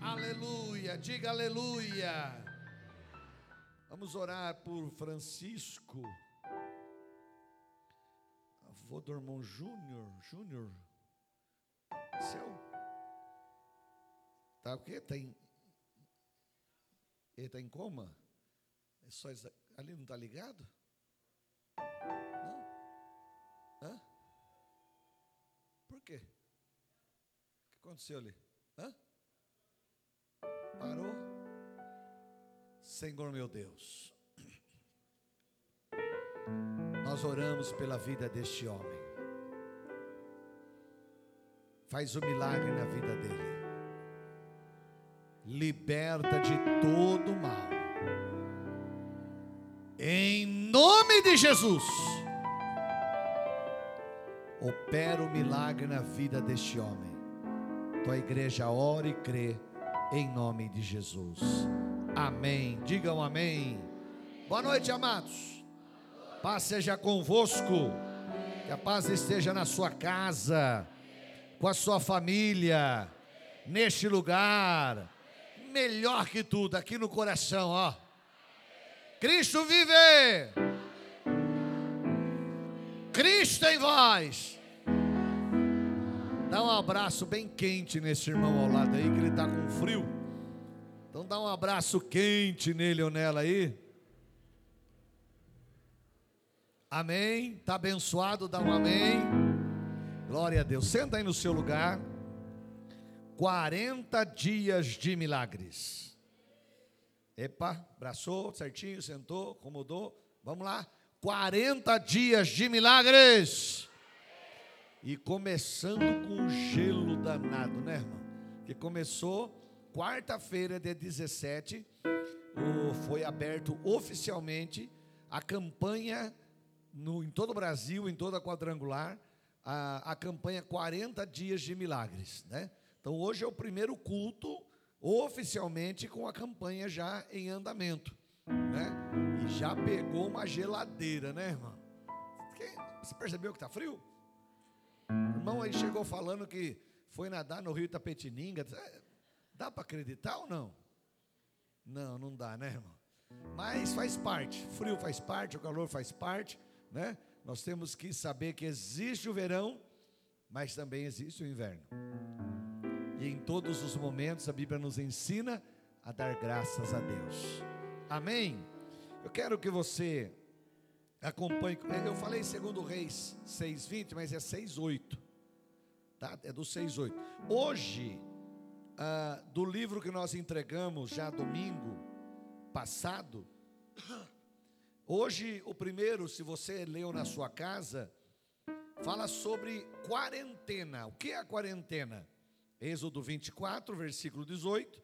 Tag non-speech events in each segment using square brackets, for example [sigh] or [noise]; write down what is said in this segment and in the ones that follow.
Aleluia, diga aleluia. Vamos orar por Francisco, avô do irmão Júnior. Júnior, seu. Tá o quê? Tem. Ele está em coma? É só isso- ali não está ligado? Não? Hã? Por quê? O que aconteceu ali? Hã? Parou? Senhor meu Deus, nós oramos pela vida deste homem. Faz o milagre na vida dele. Liberta de todo mal. Em nome de Jesus. Opera o milagre na vida deste homem. Tua igreja ora e crê em nome de Jesus. Amém. Digam amém. Boa noite, amados. Paz seja convosco. Que a paz esteja na sua casa, com a sua família, neste lugar. Melhor que tudo, aqui no coração, ó. Cristo vive. Cristo em vós. Dá um abraço bem quente nesse irmão ao lado aí, que ele está com frio. Então dá um abraço quente nele ou nela aí. Amém. Está abençoado, dá um amém. Glória a Deus. Senta aí no seu lugar. 40 dias de milagres. Epa, abraçou certinho, sentou, acomodou. Vamos lá. 40 dias de milagres. E começando com um gelo danado, né, irmão? Que começou quarta-feira, dia 17, o- foi aberto oficialmente a campanha no- em todo o Brasil, em toda a quadrangular, a, a campanha 40 dias de milagres, né? Então hoje é o primeiro culto oficialmente com a campanha já em andamento, né? E já pegou uma geladeira, né, irmão? Você percebeu que está frio? Irmão aí chegou falando que foi nadar no rio Itapetininga. É, Dá para acreditar ou não? Não, não dá, né, irmão? Mas faz parte. Frio faz parte, o calor faz parte, né? Nós temos que saber que existe o verão, mas também existe o inverno. E em todos os momentos a Bíblia nos ensina a dar graças a Deus. Amém? Eu quero que você acompanhe. Eu falei segundo Reis 6:20, mas é 6:8. Tá? É do 6:8. Hoje, ah, do livro que nós entregamos já domingo passado, hoje o primeiro, se você leu na sua casa, fala sobre quarentena. O que é a quarentena? Êxodo 24, versículo 18.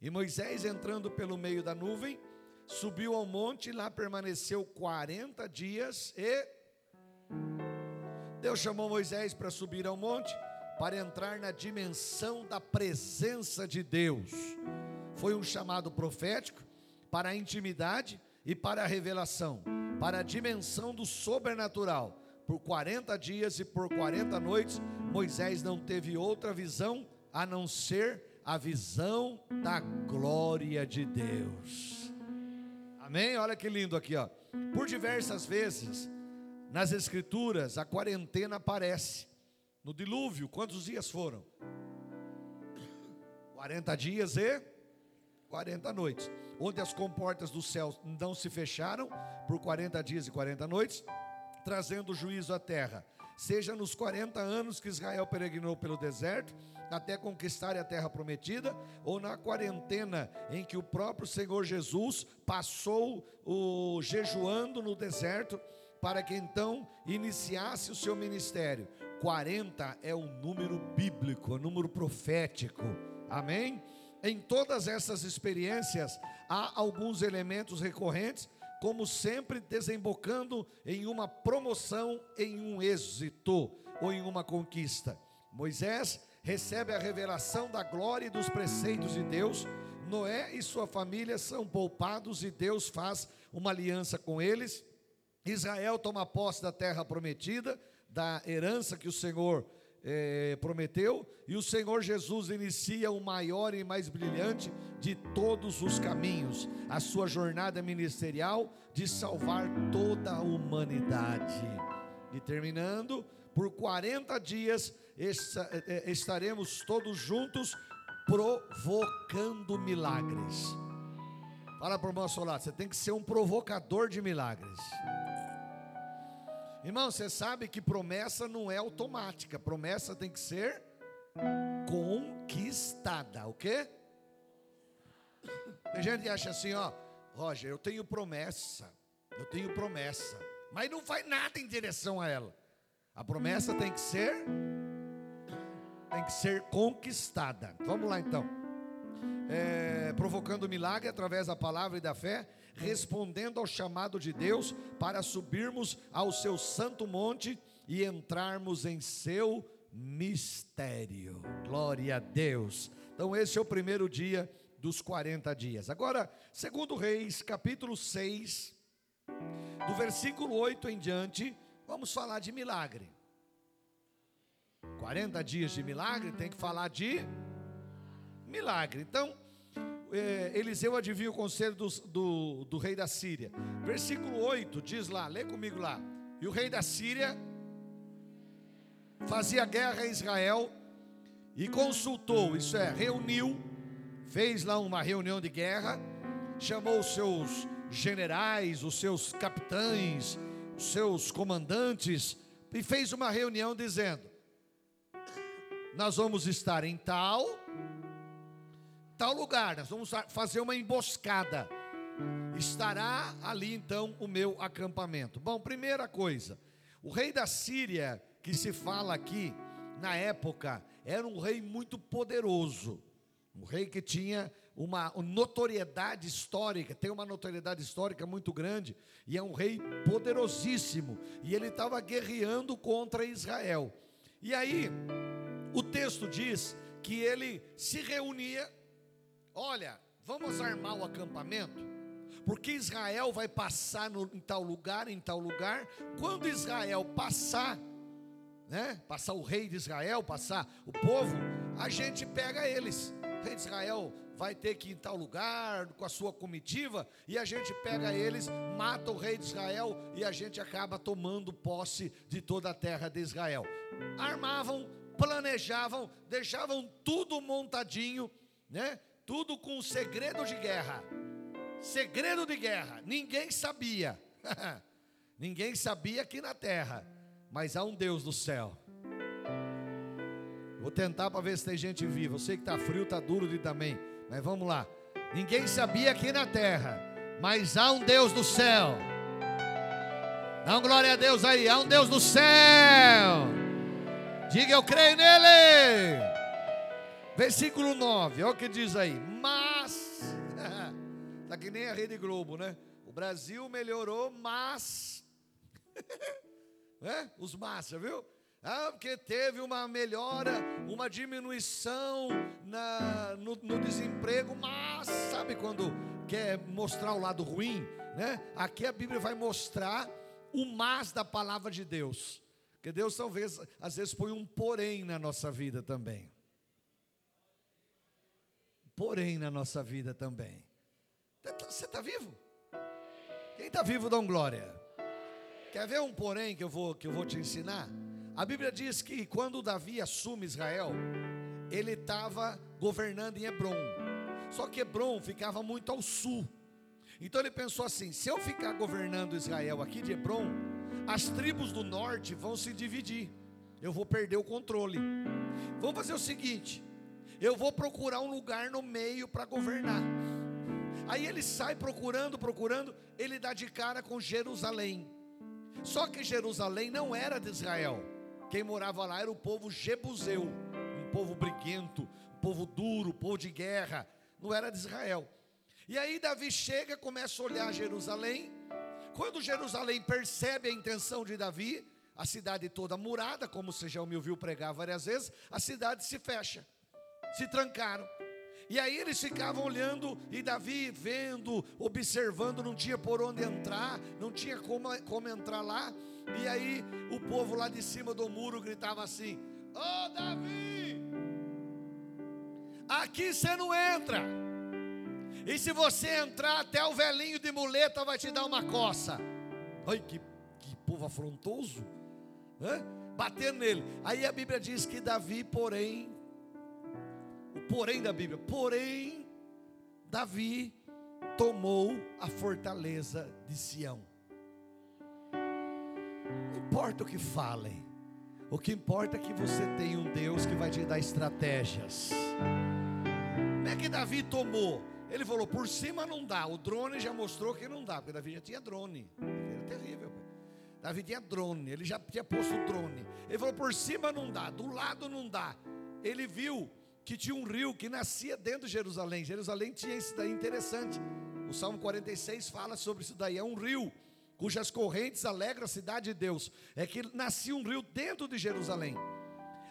E Moisés, entrando pelo meio da nuvem, subiu ao monte e lá permaneceu 40 dias e Deus chamou Moisés para subir ao monte para entrar na dimensão da presença de Deus. Foi um chamado profético para a intimidade e para a revelação, para a dimensão do sobrenatural. Por 40 dias e por 40 noites, Moisés não teve outra visão a não ser a visão da glória de Deus. Amém? Olha que lindo aqui, ó. Por diversas vezes nas escrituras a quarentena aparece. No dilúvio, quantos dias foram? 40 dias e 40 noites. Onde as comportas do céu não se fecharam por 40 dias e 40 noites, trazendo juízo à terra. Seja nos 40 anos que Israel peregrinou pelo deserto, até conquistar a terra prometida, ou na quarentena em que o próprio Senhor Jesus passou o jejuando no deserto, para que então iniciasse o seu ministério. 40 é um número bíblico, um número profético. Amém? Em todas essas experiências há alguns elementos recorrentes, como sempre desembocando em uma promoção, em um êxito ou em uma conquista. Moisés recebe a revelação da glória e dos preceitos de Deus. Noé e sua família são poupados e Deus faz uma aliança com eles. Israel toma posse da terra prometida, da herança que o Senhor é, prometeu, e o Senhor Jesus inicia o maior e mais brilhante de todos os caminhos, a sua jornada ministerial de salvar toda a humanidade. E terminando, por 40 dias é, é, estaremos todos juntos provocando milagres. Fala para o irmão lado, você tem que ser um provocador de milagres. Irmão, você sabe que promessa não é automática, promessa tem que ser conquistada, o quê? Tem gente que acha assim, ó, Roger, eu tenho promessa, eu tenho promessa, mas não faz nada em direção a ela. A promessa tem que ser tem que ser conquistada. Vamos lá então. É, provocando milagre através da palavra e da fé, respondendo ao chamado de Deus para subirmos ao seu santo monte e entrarmos em seu mistério. Glória a Deus. Então, esse é o primeiro dia dos 40 dias. Agora, segundo Reis, capítulo 6, do versículo 8 em diante, vamos falar de milagre. 40 dias de milagre, tem que falar de milagre. Então, é, Eliseu adivinha o conselho do, do, do rei da Síria. Versículo 8 diz lá, lê comigo lá. E o rei da Síria fazia guerra a Israel e consultou, isso é, reuniu, fez lá uma reunião de guerra, chamou os seus generais, os seus capitães, os seus comandantes, e fez uma reunião dizendo: Nós vamos estar em tal tal lugar, nós vamos fazer uma emboscada. Estará ali então o meu acampamento. Bom, primeira coisa, o rei da Síria, que se fala aqui, na época, era um rei muito poderoso. Um rei que tinha uma notoriedade histórica, tem uma notoriedade histórica muito grande, e é um rei poderosíssimo, e ele estava guerreando contra Israel. E aí, o texto diz que ele se reunia Olha, vamos armar o acampamento, porque Israel vai passar no, em tal lugar, em tal lugar. Quando Israel passar, né? Passar o rei de Israel, passar o povo, a gente pega eles. O rei de Israel vai ter que ir em tal lugar com a sua comitiva e a gente pega eles, mata o rei de Israel e a gente acaba tomando posse de toda a terra de Israel. Armavam, planejavam, deixavam tudo montadinho, né? Tudo com segredo de guerra. Segredo de guerra. Ninguém sabia. [laughs] Ninguém sabia aqui na terra. Mas há um Deus do céu. Vou tentar para ver se tem gente viva. Eu sei que está frio, está duro de também. Mas vamos lá. Ninguém sabia aqui na terra. Mas há um Deus do céu. Dá um glória a Deus aí. Há um Deus do céu. Diga eu creio nele. Versículo 9, olha o que diz aí. Mas, está [laughs] que nem a Rede Globo, né? O Brasil melhorou, mas. [laughs] né? Os massa, viu? Ah, porque teve uma melhora, uma diminuição na, no, no, desemprego, mas sabe quando quer mostrar o lado ruim, né? Aqui a Bíblia vai mostrar o mas da palavra de Deus. Porque Deus talvez às vezes põe um porém na nossa vida também porém na nossa vida também. Você está vivo? Quem está vivo, dá um glória. Quer ver um porém que eu vou que eu vou te ensinar? A Bíblia diz que quando Davi assume Israel, ele estava governando em Hebron. Só que Hebron ficava muito ao sul. Então ele pensou assim: se eu ficar governando Israel aqui de Hebron, as tribos do norte vão se dividir. Eu vou perder o controle. Vamos fazer o seguinte: eu vou procurar um lugar no meio para governar. Aí ele sai procurando, procurando, ele dá de cara com Jerusalém. Só que Jerusalém não era de Israel. Quem morava lá era o povo jebuseu, um povo briguento, um povo duro, um povo de guerra. Não era de Israel. E aí Davi chega, começa a olhar Jerusalém. Quando Jerusalém percebe a intenção de Davi, a cidade toda murada, como você já me ouviu pregar várias vezes, a cidade se fecha se trancaram. E aí eles ficavam olhando e Davi vendo, observando, não tinha por onde entrar, não tinha como, como entrar lá. E aí o povo lá de cima do muro gritava assim: Ô oh, Davi, aqui você não entra. E se você entrar, até o velhinho de muleta vai te dar uma coça. Ai, que, que povo afrontoso. Hã? Bater nele. Aí a Bíblia diz que Davi, porém, o porém da Bíblia, porém, Davi tomou a fortaleza de Sião. Não importa o que falem, o que importa é que você tem um Deus que vai te dar estratégias. Como é que Davi tomou? Ele falou: por cima não dá. O drone já mostrou que não dá, porque Davi já tinha drone. Era terrível. Davi tinha drone, ele já tinha posto drone. Ele falou: por cima não dá, do lado não dá. Ele viu que tinha um rio que nascia dentro de Jerusalém. Jerusalém tinha isso daí interessante. O Salmo 46 fala sobre isso daí. É um rio cujas correntes alegram a cidade de Deus. É que nascia um rio dentro de Jerusalém.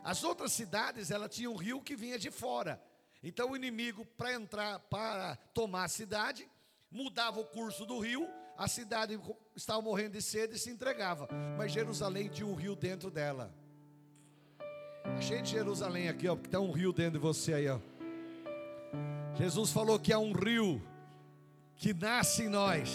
As outras cidades, ela tinha um rio que vinha de fora. Então o inimigo, para entrar, para tomar a cidade, mudava o curso do rio, a cidade estava morrendo de sede e se entregava. Mas Jerusalém tinha um rio dentro dela. Achei de Jerusalém aqui, ó, porque tem um rio dentro de você aí, ó. Jesus falou que há um rio que nasce em nós,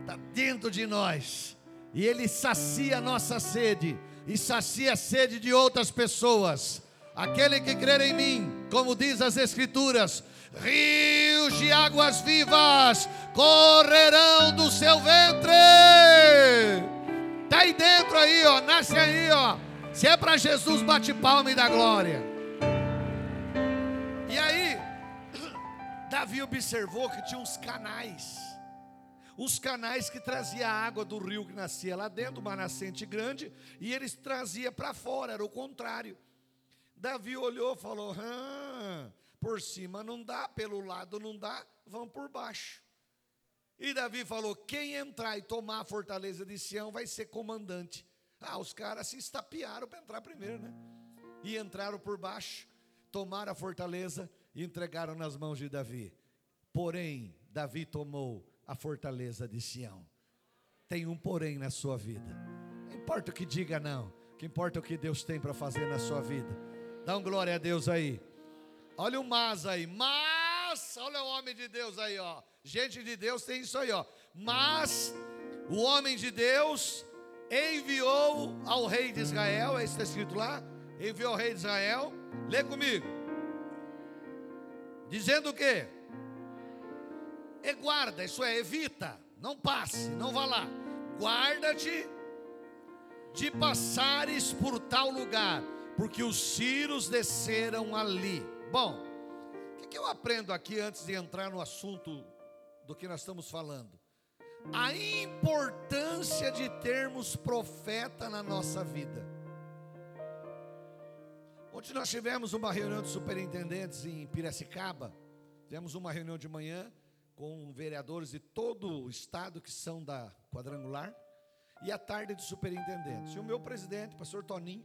está dentro de nós, e ele sacia a nossa sede, e sacia a sede de outras pessoas. Aquele que crer em mim, como diz as Escrituras, rios de águas vivas correrão do seu ventre. Está aí dentro aí, ó, nasce aí, ó. Se é para Jesus, bate palma e dá glória. E aí, [coughs] Davi observou que tinha uns canais. Os canais que trazia a água do rio que nascia lá dentro, uma nascente grande, e eles trazia para fora, era o contrário. Davi olhou e falou: por cima não dá, pelo lado não dá, vamos por baixo. E Davi falou: quem entrar e tomar a fortaleza de Sião vai ser comandante. Ah, os caras se estapearam para entrar primeiro, né? E entraram por baixo, tomaram a fortaleza e entregaram nas mãos de Davi. Porém, Davi tomou a fortaleza de Sião. Tem um porém na sua vida. Não importa o que diga, não. O que importa é o que Deus tem para fazer na sua vida. Dá um glória a Deus aí. Olha o mas aí. Mas, olha o homem de Deus aí, ó. Gente de Deus tem isso aí, ó. Mas o homem de Deus enviou ao rei de Israel, é isso que está escrito lá? Enviou ao rei de Israel. Lê comigo. Dizendo o quê? E guarda, isso é, evita, não passe, não vá lá. Guarda-te de passares por tal lugar porque os ciros desceram ali. Bom, o que eu aprendo aqui antes de entrar no assunto do que nós estamos falando? A importância de termos profeta na nossa vida. Ontem nós tivemos uma reunião de superintendentes em Piracicaba. Tivemos uma reunião de manhã com vereadores de todo o estado que são da quadrangular. E à tarde de superintendentes. E o meu presidente, pastor Toninho,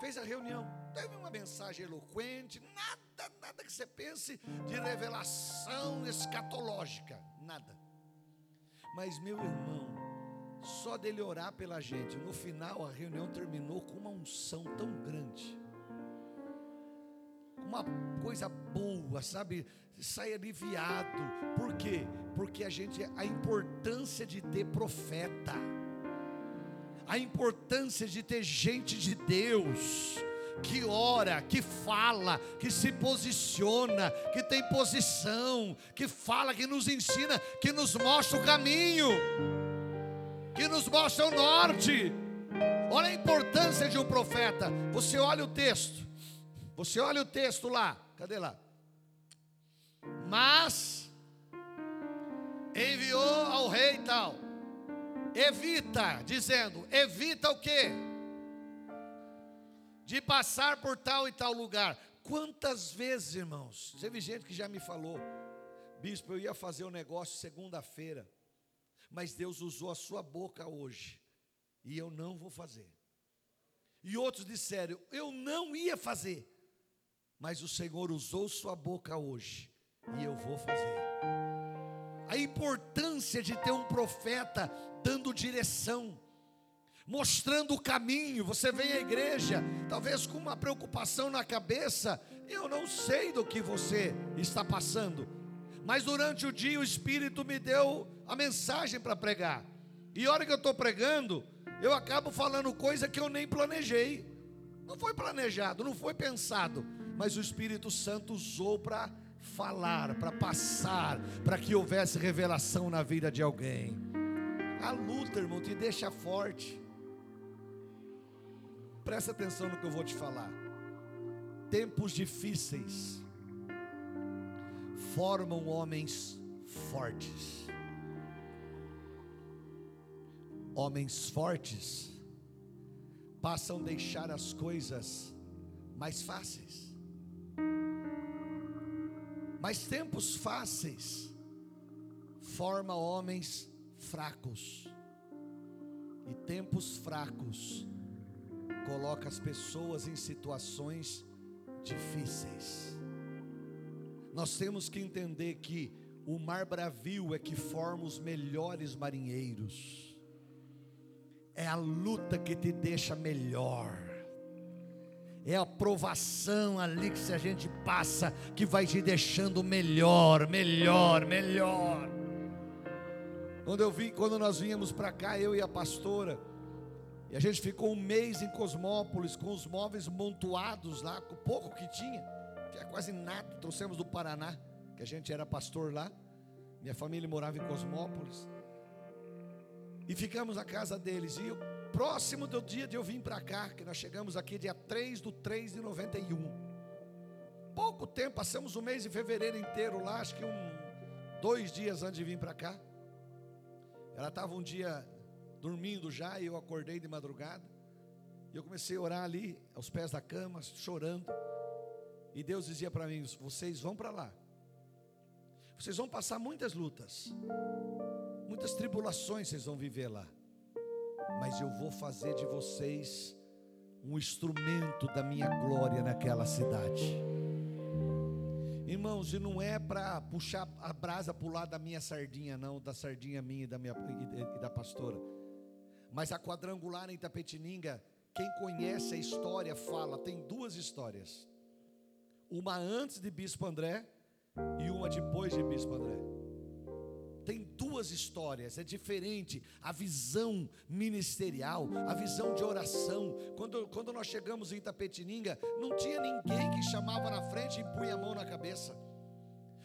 fez a reunião, teve uma mensagem eloquente, nada, nada que você pense de revelação escatológica, nada. Mas meu irmão, só dele orar pela gente, no final a reunião terminou com uma unção tão grande. Uma coisa boa, sabe? Sai aliviado. Por quê? Porque a gente a importância de ter profeta a importância de ter gente de Deus que ora, que fala, que se posiciona, que tem posição, que fala, que nos ensina, que nos mostra o caminho, que nos mostra o norte. Olha a importância de um profeta. Você olha o texto, você olha o texto lá, cadê lá? Mas enviou ao rei tal evita, dizendo, evita o quê? De passar por tal e tal lugar. Quantas vezes, irmãos, teve gente que já me falou, bispo, eu ia fazer o um negócio segunda-feira, mas Deus usou a sua boca hoje, e eu não vou fazer. E outros disseram, eu não ia fazer, mas o Senhor usou sua boca hoje, e eu vou fazer. A importância de ter um profeta dando direção. Mostrando o caminho. Você vem à igreja, talvez com uma preocupação na cabeça. Eu não sei do que você está passando, mas durante o dia o Espírito me deu a mensagem para pregar. E a hora que eu estou pregando, eu acabo falando coisa que eu nem planejei. Não foi planejado, não foi pensado, mas o Espírito Santo usou para falar, para passar, para que houvesse revelação na vida de alguém. A luta, irmão, te deixa forte. Presta atenção no que eu vou te falar. Tempos difíceis formam homens fortes. Homens fortes passam a deixar as coisas mais fáceis. Mas tempos fáceis forma homens fracos. E tempos fracos coloca as pessoas em situações difíceis. Nós temos que entender que o mar bravio é que forma os melhores marinheiros. É a luta que te deixa melhor. É a provação ali que se a gente passa que vai te deixando melhor, melhor, melhor. Quando eu vim, quando nós vínhamos para cá, eu e a pastora, e a gente ficou um mês em Cosmópolis com os móveis montuados lá, com o pouco que tinha, que é quase nada. Trouxemos do Paraná, que a gente era pastor lá. Minha família morava em Cosmópolis. E ficamos na casa deles. E próximo do dia de eu vir para cá, que nós chegamos aqui dia 3 do 3 de 91. Pouco tempo, passamos o mês de fevereiro inteiro lá, acho que um, dois dias antes de vir para cá. Ela estava um dia dormindo já, e eu acordei de madrugada. E eu comecei a orar ali, aos pés da cama, chorando. E Deus dizia para mim: vocês vão para lá. Vocês vão passar muitas lutas, muitas tribulações vocês vão viver lá. Mas eu vou fazer de vocês um instrumento da minha glória naquela cidade. Irmãos, e não é para puxar a brasa para o lado da minha sardinha, não, da sardinha minha e da, minha, e da pastora. Mas a quadrangular em Tapetininga, quem conhece a história fala, tem duas histórias. Uma antes de Bispo André e uma depois de Bispo André. Tem duas histórias, é diferente a visão ministerial, a visão de oração. Quando, quando nós chegamos em Tapetininga, não tinha ninguém que chamava na frente e punha a mão na cabeça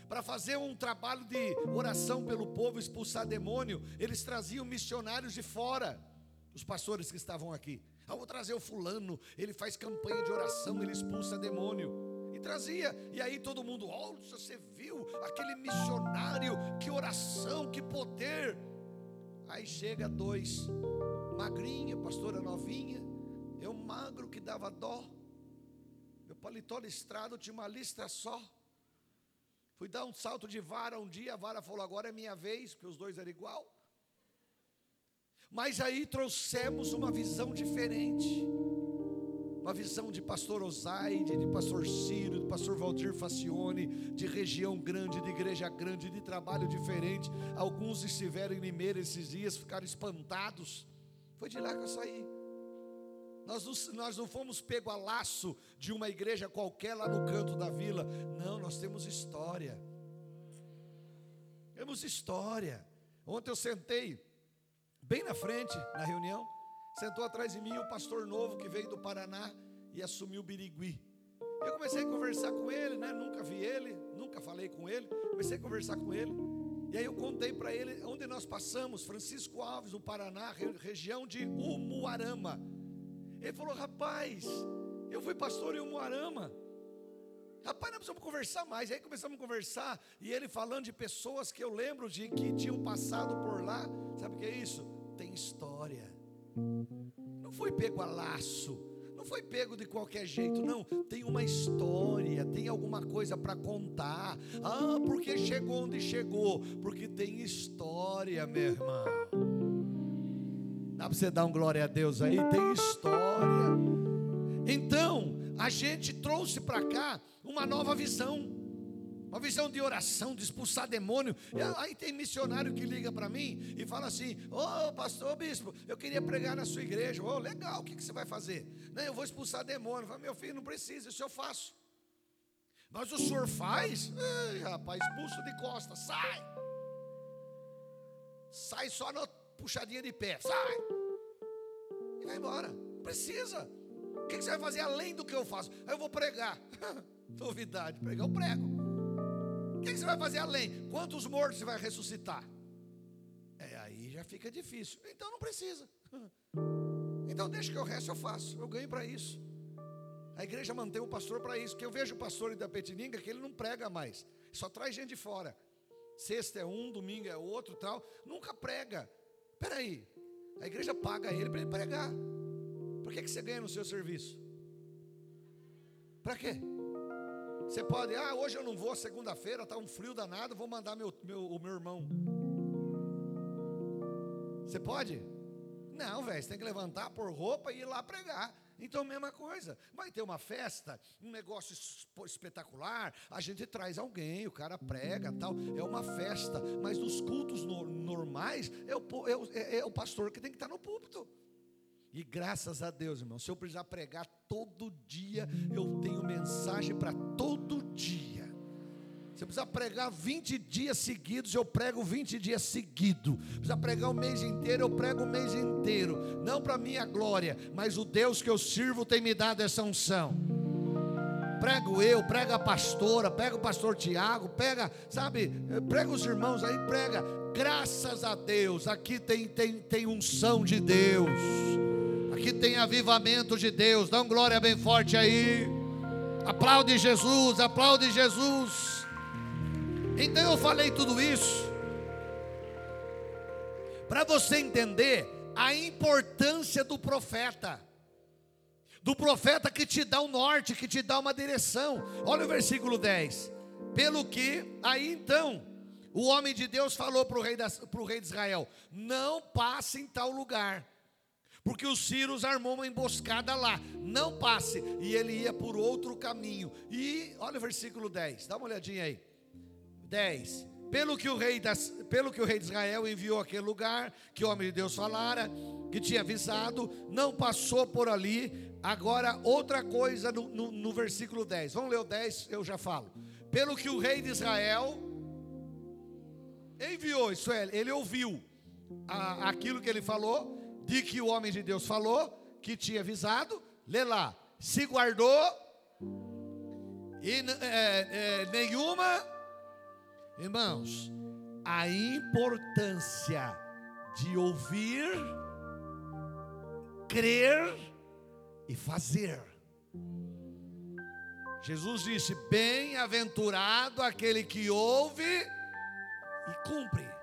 para fazer um trabalho de oração pelo povo, expulsar demônio, eles traziam missionários de fora os pastores que estavam aqui. Ah, vou trazer o fulano, ele faz campanha de oração, ele expulsa demônio. E trazia, e aí todo mundo, olha, você viu aquele missionário, que oração, que poder. Aí chega dois, magrinha, pastora novinha, eu magro que dava dó, meu paletó listrado tinha uma listra só. Fui dar um salto de vara um dia, a vara falou: agora é minha vez, porque os dois eram igual. Mas aí trouxemos uma visão diferente. Uma visão de pastor Osaide, de pastor Ciro, de pastor Valdir Facione, de região grande, de igreja grande, de trabalho diferente. Alguns estiveram em Limeira esses dias, ficaram espantados. Foi de lá que eu saí. Nós não, nós não fomos pego a laço de uma igreja qualquer lá no canto da vila. Não, nós temos história. Temos história. Ontem eu sentei bem na frente, na reunião, sentou atrás de mim o pastor novo que veio do Paraná e assumiu o Birigui. Eu comecei a conversar com ele, né? Nunca vi ele, nunca falei com ele. Comecei a conversar com ele. E aí eu contei para ele onde nós passamos, Francisco Alves, no Paraná, região de Umuarama. Ele falou: "Rapaz, eu fui pastor em Umuarama. Rapaz, nós precisamos conversar mais. Aí começamos a conversar e ele falando de pessoas que eu lembro de que tinham passado por lá. Sabe o que é isso? Tem história. Não foi pego a laço, não foi pego de qualquer jeito, não. Tem uma história, tem alguma coisa para contar. Ah, porque chegou onde chegou? Porque tem história, meu irmão. Dá para você dar um glória a Deus aí? Tem história. Então, a gente trouxe para cá uma nova visão. Uma visão de oração, de expulsar demônio. Aí tem missionário que liga para mim e fala assim: Ô oh, pastor, bispo, eu queria pregar na sua igreja. Ô, oh, legal, o que, que você vai fazer? Não, eu vou expulsar demônio. Falo, meu filho, não precisa, isso eu faço. Mas o senhor faz? Ei, rapaz, expulso de costa, sai. Sai só na puxadinha de pé, sai. E vai embora. Precisa. O que, que você vai fazer além do que eu faço? Aí eu vou pregar. [laughs] Novidade, pregar eu prego. O que você vai fazer além? Quantos mortos você vai ressuscitar? É, aí já fica difícil. Então não precisa. [laughs] Então deixa que o resto eu faço. Eu ganho para isso. A igreja mantém o pastor para isso. Que eu vejo o pastor da Petininga que ele não prega mais. Só traz gente de fora. Sexta é um, domingo é outro, tal. Nunca prega. Espera aí. A igreja paga ele para ele pregar. Por que, que você ganha no seu serviço? Para quê? Você pode, ah, hoje eu não vou, segunda-feira, está um frio danado, vou mandar meu, meu, o meu irmão. Você pode? Não, velho, você tem que levantar, pôr roupa e ir lá pregar. Então, mesma coisa. Vai ter uma festa, um negócio espetacular, a gente traz alguém, o cara prega, tal. É uma festa, mas nos cultos no, normais, é o, é, o, é, é o pastor que tem que estar no púlpito. E graças a Deus, irmão, se eu precisar pregar todo dia, eu tenho mensagem para todo dia. Se eu precisar pregar 20 dias seguidos, eu prego 20 dias seguidos. Precisa pregar o mês inteiro, eu prego o mês inteiro. Não para minha glória, mas o Deus que eu sirvo tem me dado essa unção. Prego eu, prega a pastora, pega o pastor Tiago, pega, sabe, prega os irmãos aí, prega. Graças a Deus, aqui tem, tem, tem unção de Deus. Aqui tem avivamento de Deus. Dá um glória bem forte aí. Aplaude Jesus, aplaude Jesus. Então eu falei tudo isso para você entender a importância do profeta. Do profeta que te dá o um norte, que te dá uma direção. Olha o versículo 10. Pelo que, aí então, o homem de Deus falou para o rei, rei de Israel: Não passe em tal lugar porque o Ciro armou uma emboscada lá, não passe, e ele ia por outro caminho. E olha o versículo 10, dá uma olhadinha aí. 10. Pelo que, o rei das, pelo que o rei de Israel enviou aquele lugar, que o homem de Deus falara, que tinha avisado, não passou por ali. Agora, outra coisa no, no, no versículo 10. Vamos ler o 10, eu já falo. Pelo que o rei de Israel enviou, isso é, ele ouviu a, aquilo que ele falou, de que o homem de Deus falou, que tinha avisado, lê lá, se guardou e é, é, nenhuma, irmãos, a importância de ouvir, crer e fazer. Jesus disse: Bem-aventurado aquele que ouve e cumpre.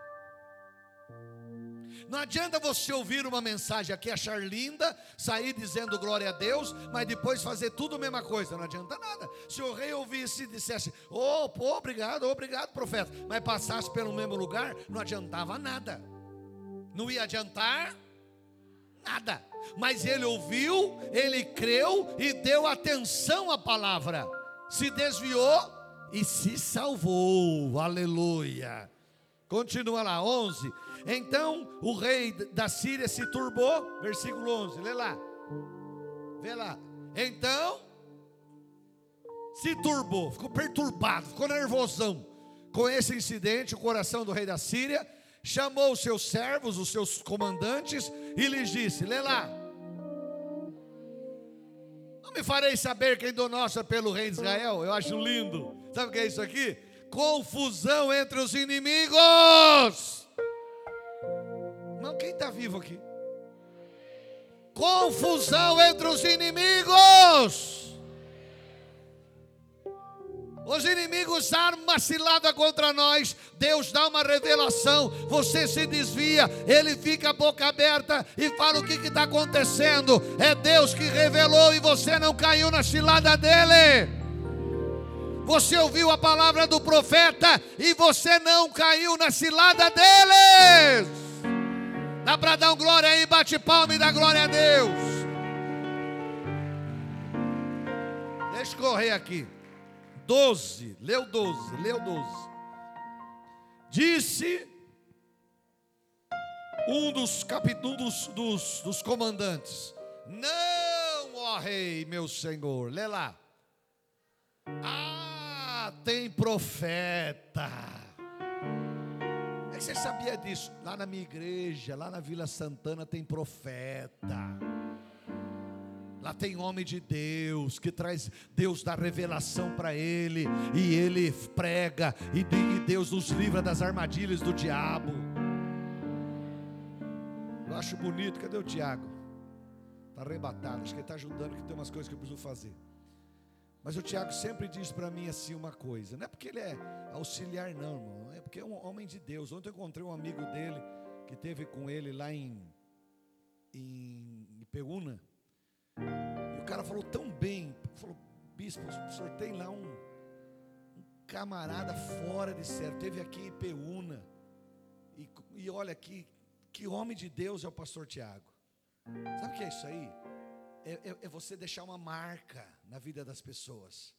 Não adianta você ouvir uma mensagem aqui, achar linda, sair dizendo glória a Deus, mas depois fazer tudo a mesma coisa. Não adianta nada. Se o rei ouvisse e dissesse, oh, pô, obrigado, obrigado, profeta, mas passasse pelo mesmo lugar, não adiantava nada. Não ia adiantar nada. Mas ele ouviu, ele creu e deu atenção à palavra. Se desviou e se salvou. Aleluia. Continua lá, 11. Então o rei da Síria se turbou, versículo 11, lê lá. Vê lá. Então se turbou, ficou perturbado, ficou nervosão com esse incidente, o coração do rei da Síria, chamou os seus servos, os seus comandantes e lhes disse: Lê lá. Não me farei saber quem do nosso é pelo rei de Israel. Eu acho lindo. Sabe o que é isso aqui? Confusão entre os inimigos. Irmão, quem está vivo aqui? Confusão entre os inimigos. Os inimigos armam uma cilada contra nós. Deus dá uma revelação. Você se desvia. Ele fica a boca aberta e fala: O que está acontecendo? É Deus que revelou e você não caiu na cilada dele. Você ouviu a palavra do profeta e você não caiu na cilada deles. Dá para dar um glória aí, bate palma e dá glória a Deus. Deixa eu correr aqui. 12, leu 12, leu 12. Disse um dos, um dos, dos, dos comandantes: Não, ó rei, meu senhor, lê lá. Ah, tem profeta. É que você sabia disso? Lá na minha igreja, lá na Vila Santana, tem profeta. Lá tem homem de Deus que traz Deus da revelação para ele e ele prega e Deus nos livra das armadilhas do diabo. Eu acho bonito. Cadê o Tiago? Está arrebatado. Acho que ele está ajudando que tem umas coisas que eu preciso fazer. Mas o Tiago sempre diz para mim assim uma coisa. Não é porque ele é auxiliar, não, irmão. É porque é um homem de Deus. Ontem eu encontrei um amigo dele que teve com ele lá em, em Ipeúna. E o cara falou tão bem, falou, bispo, o senhor tem lá um, um camarada fora de sério, teve aqui em Peúna, e, e olha aqui, que homem de Deus é o pastor Tiago. Sabe o que é isso aí? É, é, é você deixar uma marca na vida das pessoas.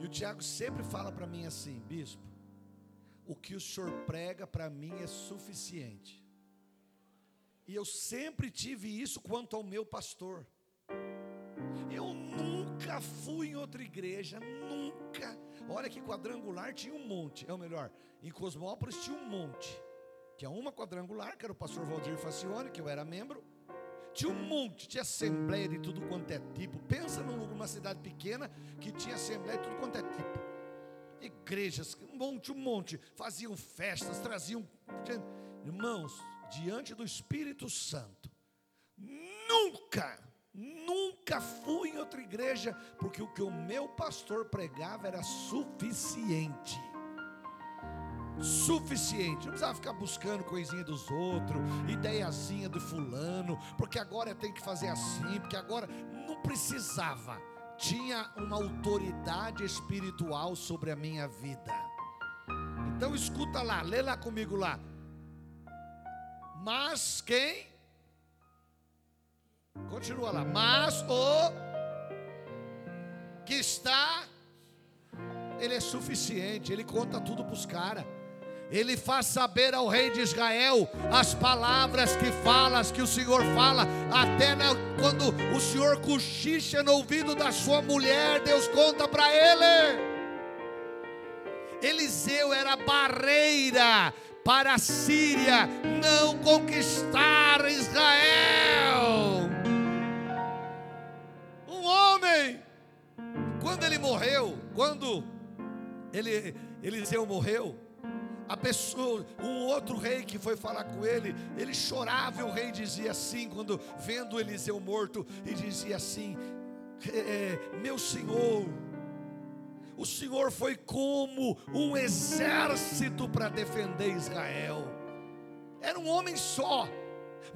E o Tiago sempre fala para mim assim, bispo, o que o senhor prega para mim é suficiente. E eu sempre tive isso quanto ao meu pastor. Eu nunca fui em outra igreja, nunca. Olha que quadrangular tinha um monte, é o melhor. Em Cosmópolis tinha um monte. Tinha uma quadrangular, que era o pastor Valdir Facione, que eu era membro. Tinha um monte, tinha assembleia de tudo quanto é tipo. Pensa numa cidade pequena que tinha assembleia de tudo quanto é tipo. Igrejas, um monte, um monte. Faziam festas, traziam. Irmãos, diante do Espírito Santo. Nunca, nunca fui em outra igreja, porque o que o meu pastor pregava era suficiente. Suficiente, não precisava ficar buscando coisinha dos outros, ideiazinha do fulano, porque agora tem que fazer assim, porque agora não precisava, tinha uma autoridade espiritual sobre a minha vida. Então escuta lá, lê lá comigo lá. Mas quem? Continua lá. Mas o que está, ele é suficiente, ele conta tudo para os caras. Ele faz saber ao rei de Israel as palavras que falas, que o Senhor fala, até na, quando o Senhor cochicha no ouvido da sua mulher, Deus conta para ele. Eliseu era barreira para a Síria não conquistar Israel. Um homem, quando ele morreu, quando ele, Eliseu morreu, a pessoa, um outro rei que foi falar com ele, ele chorava e o rei dizia assim, quando vendo Eliseu morto, e dizia assim: é, Meu senhor, o Senhor foi como um exército para defender Israel. Era um homem só,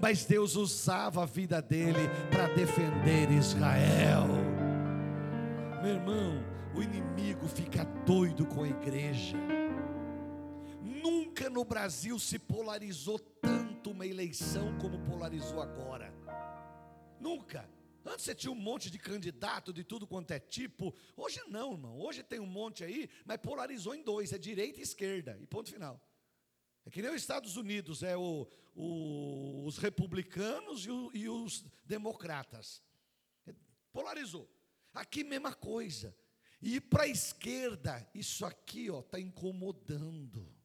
mas Deus usava a vida dele para defender Israel. Meu irmão, o inimigo fica doido com a igreja. Nunca no Brasil se polarizou tanto uma eleição como polarizou agora. Nunca. Antes você tinha um monte de candidato de tudo quanto é tipo. Hoje não, irmão. Hoje tem um monte aí, mas polarizou em dois: é direita e esquerda. E ponto final. É que nem os Estados Unidos, é o, o, os republicanos e, o, e os democratas. Polarizou. Aqui mesma coisa. E para a esquerda, isso aqui está incomodando.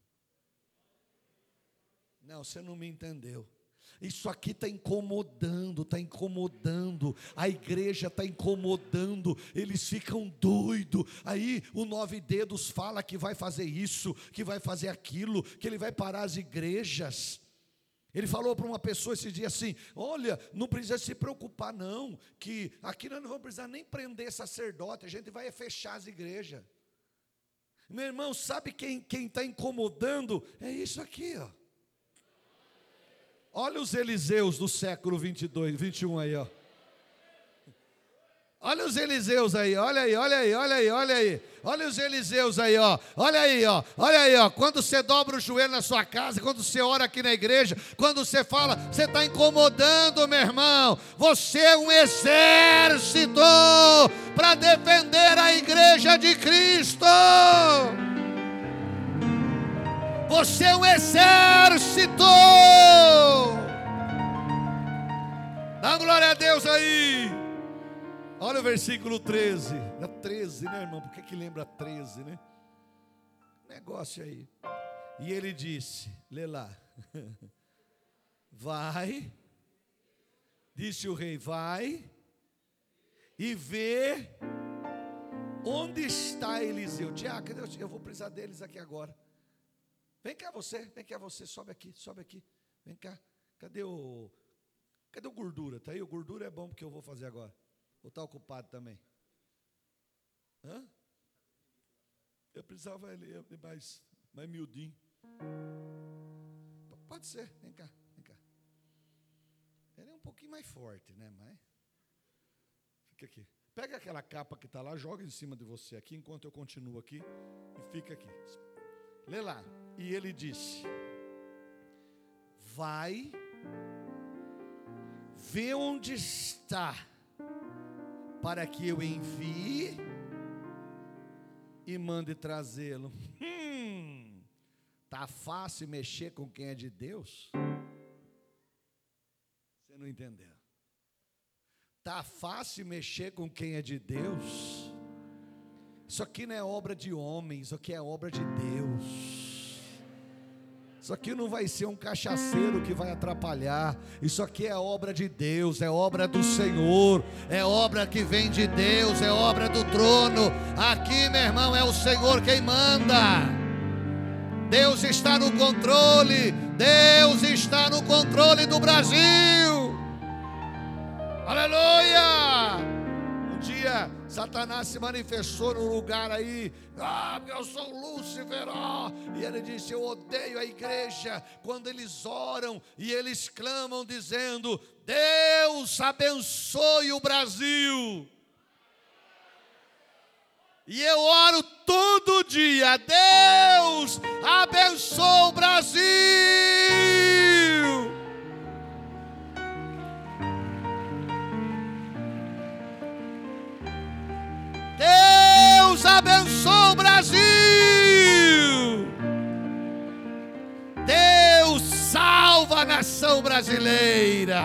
Não, você não me entendeu. Isso aqui está incomodando, está incomodando, a igreja está incomodando, eles ficam doidos. Aí o nove dedos fala que vai fazer isso, que vai fazer aquilo, que ele vai parar as igrejas. Ele falou para uma pessoa esse dia assim: Olha, não precisa se preocupar, não, que aqui nós não vamos precisar nem prender sacerdote, a gente vai fechar as igrejas. Meu irmão, sabe quem está incomodando? É isso aqui, ó. Olha os Eliseus do século 22, 21 aí, ó. Olha os Eliseus aí, olha aí, olha aí, olha aí, olha aí. Olha os Eliseus aí, ó. Olha aí, ó. Olha aí, ó. Quando você dobra o joelho na sua casa, quando você ora aqui na igreja, quando você fala, você está incomodando, meu irmão. Você é um exército para defender a igreja igreja de Cristo. Você é um exército. Dá glória a Deus aí. Olha o versículo 13. É 13, né, irmão? Por que, que lembra 13, né? Negócio aí. E ele disse: Lê lá. [laughs] Vai, disse o rei: Vai e vê onde está Eliseu. Tiago, eu vou precisar deles aqui agora. Vem cá você, vem cá você, sobe aqui, sobe aqui. Vem cá. Cadê o Cadê o gordura? Tá aí, o gordura é bom porque eu vou fazer agora. Vou estar ocupado também. Hã? Eu precisava ele mais mais miudinho. Pode ser, vem cá, vem cá. Ele é um pouquinho mais forte, né? Mas fica aqui. Pega aquela capa que está lá, joga em cima de você aqui, enquanto eu continuo aqui, e fica aqui. Lê lá. E ele disse: Vai, vê onde está, para que eu envie e mande trazê-lo. Hum, tá fácil mexer com quem é de Deus? Você não entendeu? Tá fácil mexer com quem é de Deus? Isso aqui não é obra de homens, isso aqui é obra de Deus. Isso aqui não vai ser um cachaceiro que vai atrapalhar. Isso aqui é obra de Deus, é obra do Senhor, é obra que vem de Deus, é obra do trono. Aqui, meu irmão, é o Senhor quem manda. Deus está no controle, Deus está no controle do Brasil. Aleluia! Dia Satanás se manifestou num lugar aí, ah, eu sou Lúcifer, oh, e ele disse: Eu odeio a igreja quando eles oram e eles clamam, dizendo: Deus abençoe o Brasil. E eu oro todo dia, Deus abençoe o Brasil. Deus abençoe o Brasil. Deus salva a nação brasileira.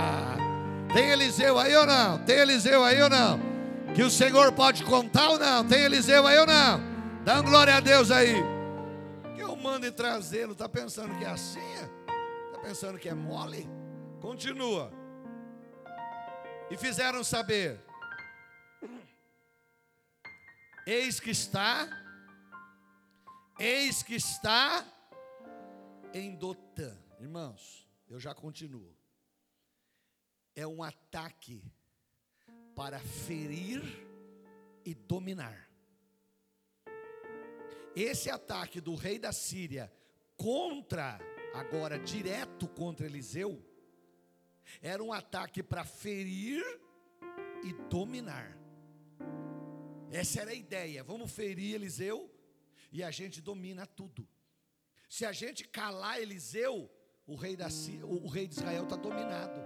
Tem Eliseu aí ou não? Tem Eliseu aí ou não? Que o Senhor pode contar ou não? Tem Eliseu aí ou não? Dá glória a Deus aí. Que eu mando trazê-lo. Está pensando que é assim? Está pensando que é mole? Continua. E fizeram saber Eis que está, eis que está em Dotã. Irmãos, eu já continuo. É um ataque para ferir e dominar. Esse ataque do rei da Síria contra, agora direto contra Eliseu, era um ataque para ferir e dominar. Essa era a ideia. Vamos ferir Eliseu e a gente domina tudo. Se a gente calar Eliseu, o rei, da, o rei de Israel está dominado.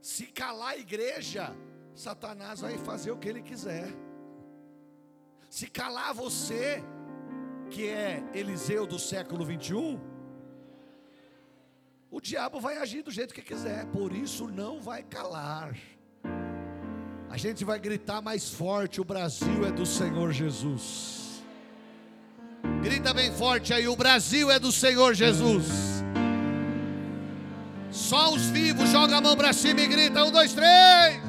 Se calar a igreja, Satanás vai fazer o que ele quiser. Se calar você, que é Eliseu do século 21, o diabo vai agir do jeito que quiser, por isso não vai calar. A gente vai gritar mais forte: o Brasil é do Senhor Jesus. Grita bem forte aí: o Brasil é do Senhor Jesus. Só os vivos, joga a mão para cima e grita: um, dois, três.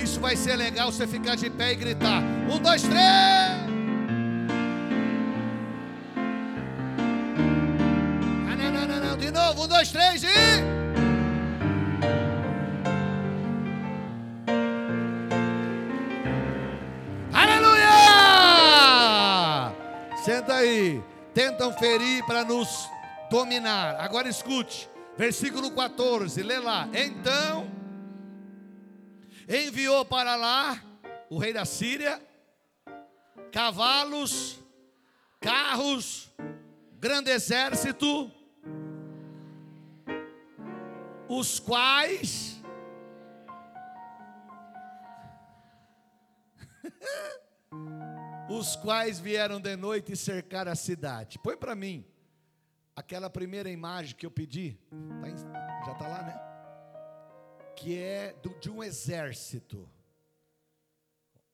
Isso vai ser legal você ficar de pé e gritar: um, dois, três. Ah, não, não, não, não. De novo, um, dois, três e. aí. Tentam ferir para nos dominar. Agora escute. Versículo 14, lê lá. Então enviou para lá o rei da Síria cavalos, carros, grande exército, os quais [laughs] os quais vieram de noite e cercaram a cidade. Põe para mim aquela primeira imagem que eu pedi. Tá em, já está lá, né? Que é do, de um exército.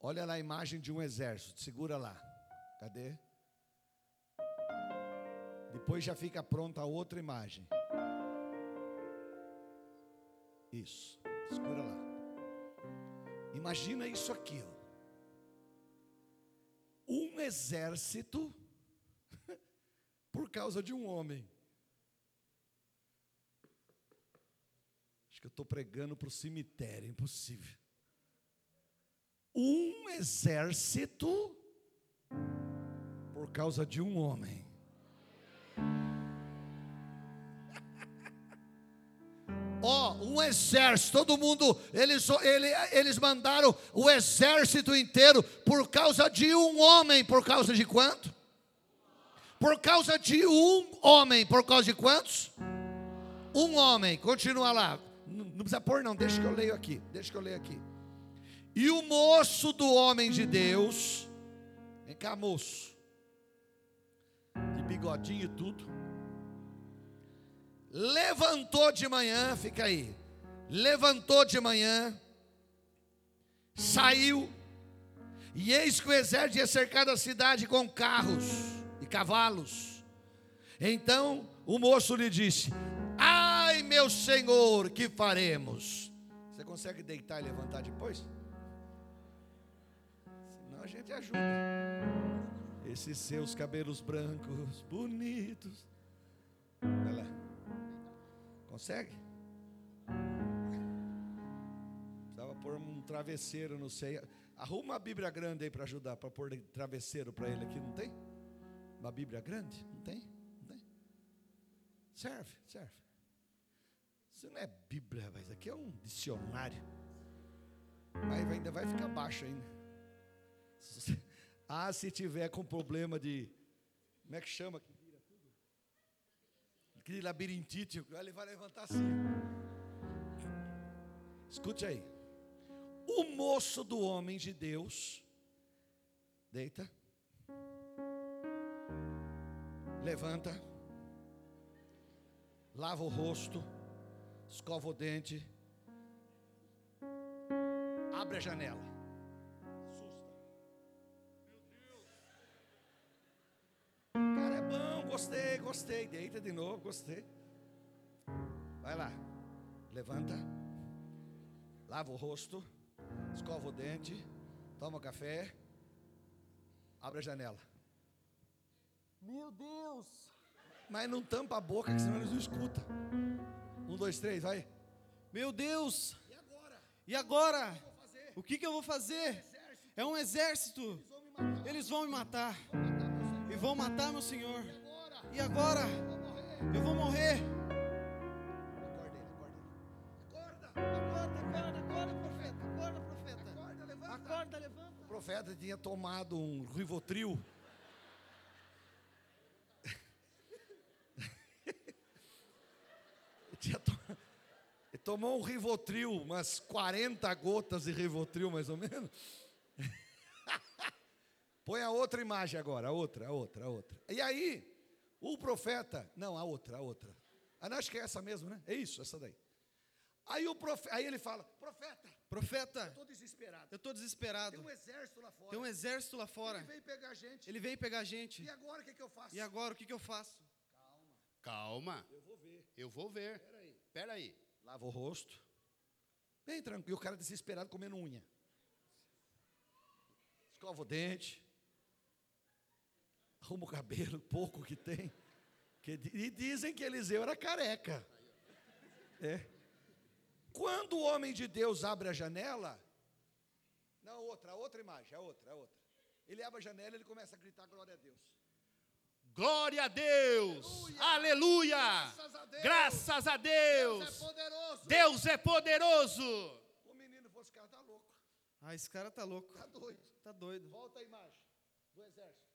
Olha lá a imagem de um exército. Segura lá. Cadê? Depois já fica pronta a outra imagem. Isso. Segura lá. Imagina isso aqui, ó. Um exército [laughs] por causa de um homem. Acho que eu estou pregando para o cemitério, impossível. Um exército por causa de um homem. Ó, um exército, todo mundo, eles, eles, eles mandaram o exército inteiro por causa de um homem, por causa de quanto? Por causa de um homem, por causa de quantos? Um homem, continua lá, não, não precisa pôr não, deixa que eu leio aqui, deixa que eu leio aqui. E o moço do homem de Deus, vem cá moço, de bigodinho e tudo, levantou de manhã, fica aí, levantou de manhã, saiu, e eis que o exército ia cercar a cidade com carros e cavalos. Então o moço lhe disse: Ai, meu senhor, que faremos? Você consegue deitar e levantar depois? Senão a gente ajuda. Esses seus cabelos brancos, bonitos. Vai lá. Consegue? Precisava pôr um travesseiro, não sei. Arruma uma Bíblia grande aí para ajudar, para pôr travesseiro para ele aqui, não tem? Uma Bíblia grande? Não tem? Não tem? Serve, serve. Isso não é Bíblia, mas aqui é um dicionário. Mas ainda vai ficar baixo ainda. [laughs] Ah, se tiver com problema de. Como é que chama? Aquele labirintite, ele vai levantar assim. Escute aí. O moço do homem de Deus, deita, levanta, lava o rosto, escova o dente, abre a janela. Gostei. Deita de novo, gostei. Vai lá. Levanta. Lava o rosto. Escova o dente. Toma café. Abre a janela. Meu Deus! Mas não tampa a boca, que senão eles não escutam. Um, dois, três, vai. Meu Deus! E agora? E agora? O que, que eu vou fazer? É um exército. Eles vão me matar. E vão matar meu Senhor. E agora? Eu vou morrer. Acorda, acorda. Acorda, acorda, profeta. Acorda, profeta. Acorda, levanta. Acorda, levanta. O profeta tinha tomado um Rivotril. [laughs] Ele tomou um Rivotril, umas 40 gotas de Rivotril, mais ou menos. [laughs] Põe a outra imagem agora, a outra, a outra, a outra. E aí, o profeta, não, a outra, a outra. Ah, acho que é essa mesmo, né? É isso, essa daí. Aí, o profe, aí ele fala: Profeta, profeta, eu estou desesperado. Eu estou desesperado. Tem um exército lá fora. Tem um exército lá fora. Ele veio pegar a gente. Ele veio pegar a gente. E agora o que, que eu faço? E agora o que, que eu faço? Calma. Calma. Eu vou ver. Eu vou ver. Espera aí. Espera aí. Lava o rosto. Bem tranquilo. E o cara desesperado comendo unha. Escova o dente arruma o cabelo, [laughs] pouco que tem. Que, e dizem que Eliseu era careca. É. Quando o homem de Deus abre a janela, não, outra, outra imagem, a outra, a outra. Ele abre a janela e ele começa a gritar glória a Deus. Glória a Deus! Aleluia! Aleluia. Graças a Deus! Graças a Deus! Deus é poderoso! Deus é poderoso! O menino falou: esse cara está louco. Ah, esse cara está louco. Está doido. Está doido. Volta a imagem do exército.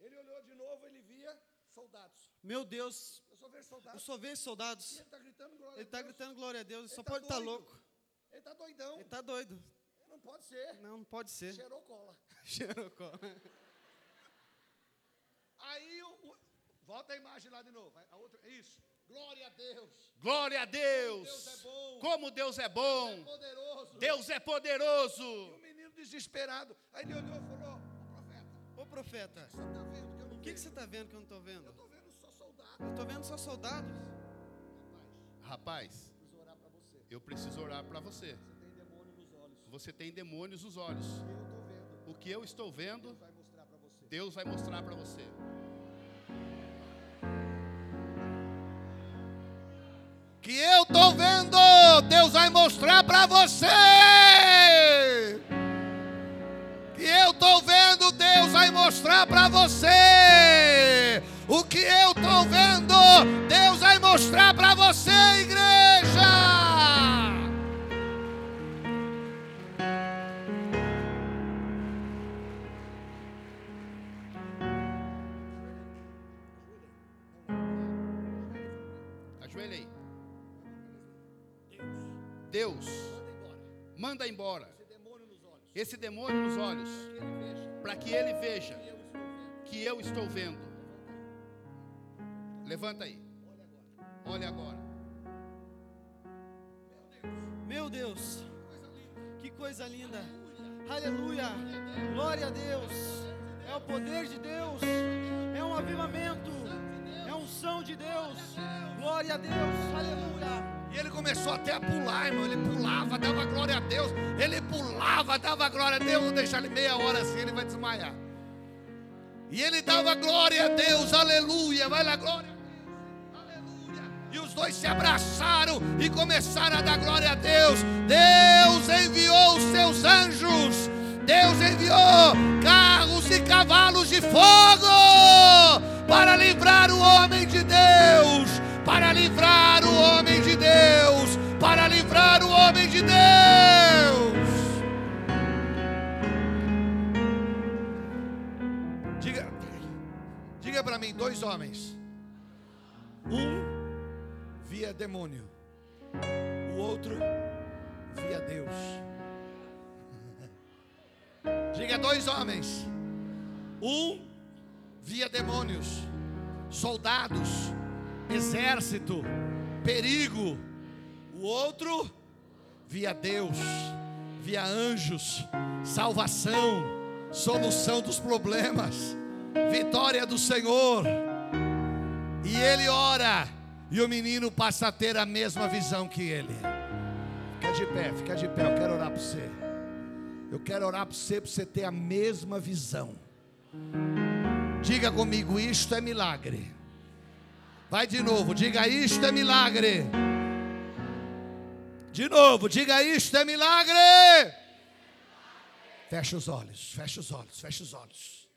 Ele olhou de novo, ele via soldados. Meu Deus. Eu só vejo soldados. Eu só vejo soldados. E ele está gritando glória ele a tá Deus. Ele está gritando glória a Deus. Ele, só tá pode estar tá louco. Ele está doidão. Ele está doido. Não pode ser. Não, não pode ser. Cheirou cola. [laughs] Cheirou cola. [laughs] Aí, o, o- volta a imagem lá de novo. A outra, isso. Glória a Deus. Glória a Deus. Deus é bom. Como Deus é bom. Poderoso. Deus é E poderoso. o menino desesperado. Aí ele olhou e falou: "Ô, profeta, Ô profeta, o que, que você está vendo que eu não estou vendo? Eu estou vendo só soldado. Eu estou vendo só soldados. Rapaz, você. eu preciso orar para você. Você tem demônio nos olhos. Você tem demônios nos olhos. Estou. O que eu estou vendo, Vai mostrar para você. Deus vai mostrar para você. Que eu tô vendo, Deus vai mostrar para você. Tô vendo, Deus vai mostrar para você. O que eu tô vendo, Deus vai mostrar para você, igreja. Ajoelha aí. Deus, manda embora esse demônio nos olhos, para que ele veja que eu estou vendo. Levanta aí. Olha agora. Meu Deus, que coisa linda. Aleluia. Glória a Deus. É o poder de Deus. É um avivamento. É unção de Deus. Glória a Deus. Aleluia. E ele começou até a pular, irmão. Ele pulava, dava glória a Deus. Ele pulava, dava glória a Deus. Vou deixar ele meia hora assim, ele vai desmaiar. E ele dava glória a Deus, aleluia. Vai lá, glória. E os dois se abraçaram e começaram a dar glória a Deus. Deus enviou os seus anjos. Deus enviou carros e cavalos de fogo para livrar o homem de Deus para livrar o homem homem de Deus. Diga, diga para mim, dois homens. Um via demônio, o outro via Deus. [laughs] Diga dois homens. Um via demônios, soldados, exército, perigo. O outro via Deus, via anjos, salvação, solução dos problemas, vitória do Senhor. E ele ora, e o menino passa a ter a mesma visão que ele. Fica de pé, fica de pé, eu quero orar para você. Eu quero orar para você, para você ter a mesma visão. Diga comigo, isto é milagre. Vai de novo, diga isto é milagre. De novo, diga isto é milagre. Fecha os olhos, fecha os olhos, fecha os olhos.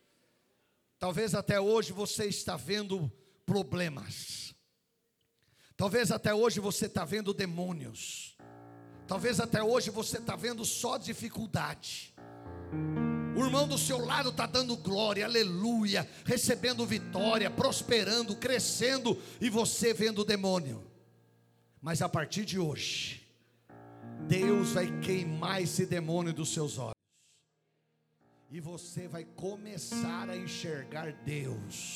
Talvez até hoje você está vendo problemas. Talvez até hoje você está vendo demônios. Talvez até hoje você está vendo só dificuldade. O irmão do seu lado está dando glória, aleluia, recebendo vitória, prosperando, crescendo, e você vendo demônio. Mas a partir de hoje, Deus vai queimar esse demônio dos seus olhos, e você vai começar a enxergar Deus.